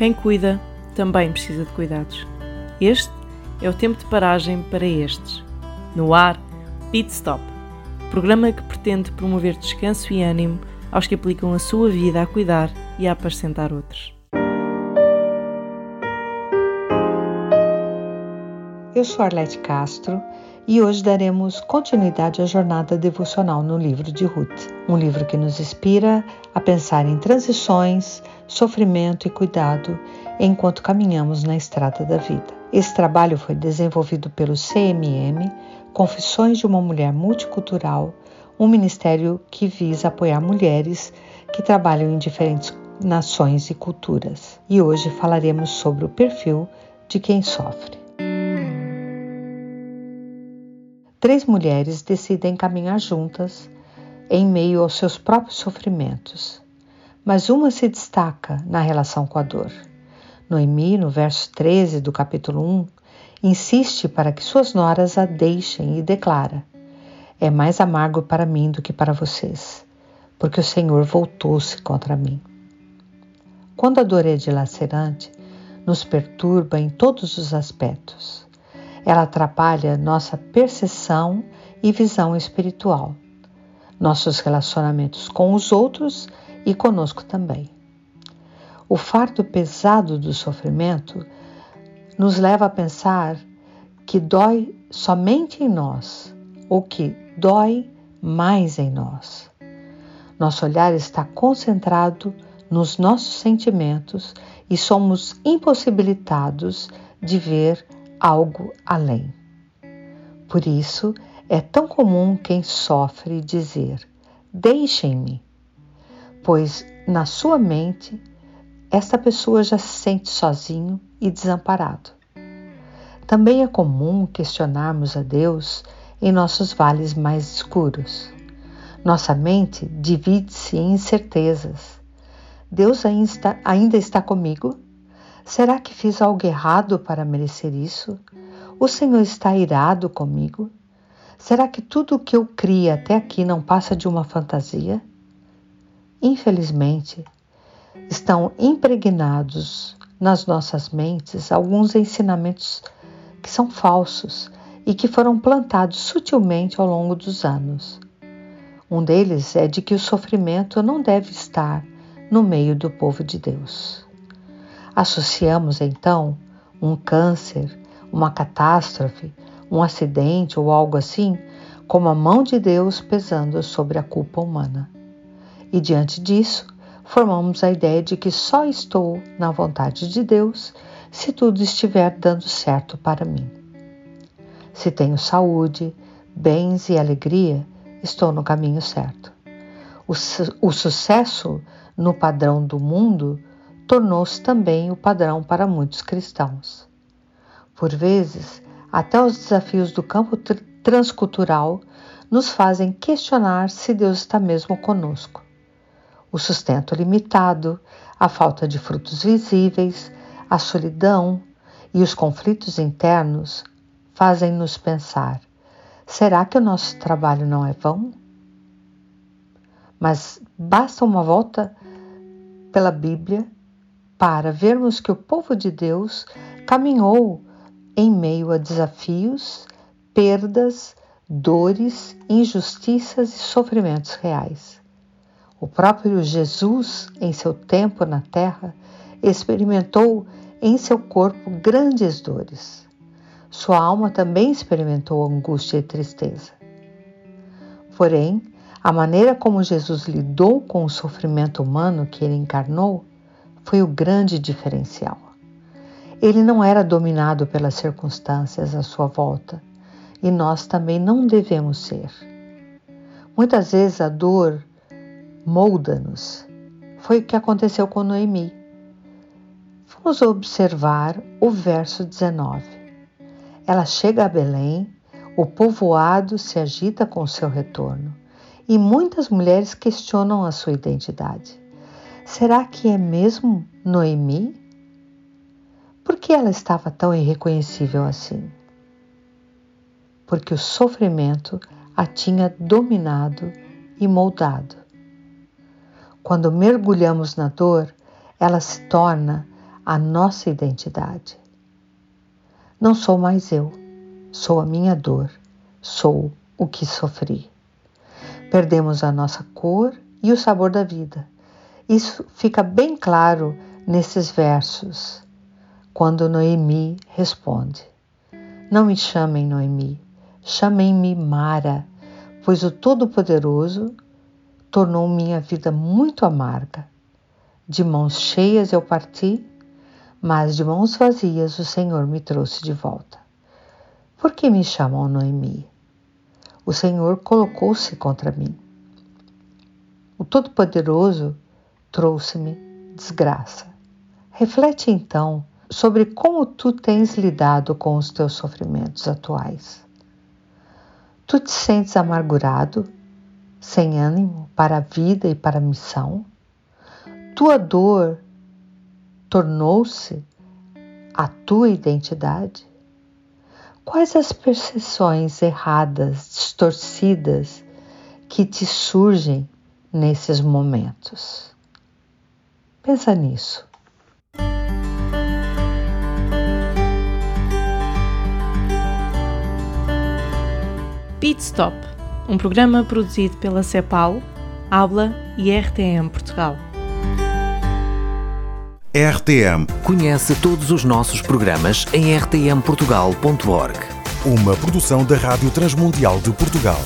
Quem cuida também precisa de cuidados. Este é o tempo de paragem para estes. No ar, Pit Stop, programa que pretende promover descanso e ânimo aos que aplicam a sua vida a cuidar e a apacentar outros. Eu sou Arlete Castro e hoje daremos continuidade à jornada devocional no livro de Ruth, um livro que nos inspira a pensar em transições, sofrimento e cuidado enquanto caminhamos na estrada da vida. Esse trabalho foi desenvolvido pelo CMM, Confissões de uma Mulher Multicultural, um ministério que visa apoiar mulheres que trabalham em diferentes nações e culturas. E hoje falaremos sobre o perfil de quem sofre. Três mulheres decidem caminhar juntas em meio aos seus próprios sofrimentos, mas uma se destaca na relação com a dor. Noemi, no verso 13 do capítulo 1, insiste para que suas noras a deixem e declara: É mais amargo para mim do que para vocês, porque o Senhor voltou-se contra mim. Quando a dor é dilacerante, nos perturba em todos os aspectos. Ela atrapalha nossa percepção e visão espiritual, nossos relacionamentos com os outros e conosco também. O fardo pesado do sofrimento nos leva a pensar que dói somente em nós ou que dói mais em nós. Nosso olhar está concentrado nos nossos sentimentos e somos impossibilitados de ver algo além. Por isso, é tão comum quem sofre dizer: Deixem-me, pois na sua mente esta pessoa já se sente sozinho e desamparado. Também é comum questionarmos a Deus em nossos vales mais escuros. Nossa mente divide-se em incertezas. Deus ainda está, ainda está comigo? Será que fiz algo errado para merecer isso? O Senhor está irado comigo? Será que tudo o que eu cria até aqui não passa de uma fantasia? Infelizmente, estão impregnados nas nossas mentes alguns ensinamentos que são falsos e que foram plantados sutilmente ao longo dos anos. Um deles é de que o sofrimento não deve estar no meio do povo de Deus. Associamos então um câncer, uma catástrofe, um acidente ou algo assim como a mão de Deus pesando sobre a culpa humana. E diante disso, formamos a ideia de que só estou na vontade de Deus se tudo estiver dando certo para mim. Se tenho saúde, bens e alegria, estou no caminho certo. O, su o sucesso no padrão do mundo tornou-se também o padrão para muitos cristãos. Por vezes, até os desafios do campo tr transcultural nos fazem questionar se Deus está mesmo conosco. O sustento limitado, a falta de frutos visíveis, a solidão e os conflitos internos fazem-nos pensar: será que o nosso trabalho não é vão? Mas basta uma volta pela Bíblia para vermos que o povo de Deus caminhou em meio a desafios, perdas, dores, injustiças e sofrimentos reais. O próprio Jesus, em seu tempo na terra, experimentou em seu corpo grandes dores. Sua alma também experimentou angústia e tristeza. Porém, a maneira como Jesus lidou com o sofrimento humano que ele encarnou foi o grande diferencial. Ele não era dominado pelas circunstâncias à sua volta e nós também não devemos ser. Muitas vezes a dor molda-nos. Foi o que aconteceu com Noemi. Vamos observar o verso 19. Ela chega a Belém, o povoado se agita com seu retorno e muitas mulheres questionam a sua identidade. Será que é mesmo Noemi? Por que ela estava tão irreconhecível assim? Porque o sofrimento a tinha dominado e moldado. Quando mergulhamos na dor, ela se torna a nossa identidade. Não sou mais eu, sou a minha dor, sou o que sofri. Perdemos a nossa cor e o sabor da vida. Isso fica bem claro nesses versos, quando Noemi responde: Não me chamem Noemi, chamem-me Mara, pois o Todo-Poderoso tornou minha vida muito amarga. De mãos cheias eu parti, mas de mãos vazias o Senhor me trouxe de volta. Por que me chamam Noemi? O Senhor colocou-se contra mim. O Todo-Poderoso trouxe-me desgraça. Reflete então sobre como tu tens lidado com os teus sofrimentos atuais. Tu te sentes amargurado, sem ânimo para a vida e para a missão? Tua dor tornou-se a tua identidade? Quais as percepções erradas, distorcidas que te surgem nesses momentos? Pensa nisso. Pit Stop, um programa produzido pela CEPAL, Habla e RTM Portugal. RTM. Conhece todos os nossos programas em rtmportugal.org. Uma produção da Rádio Transmundial de Portugal.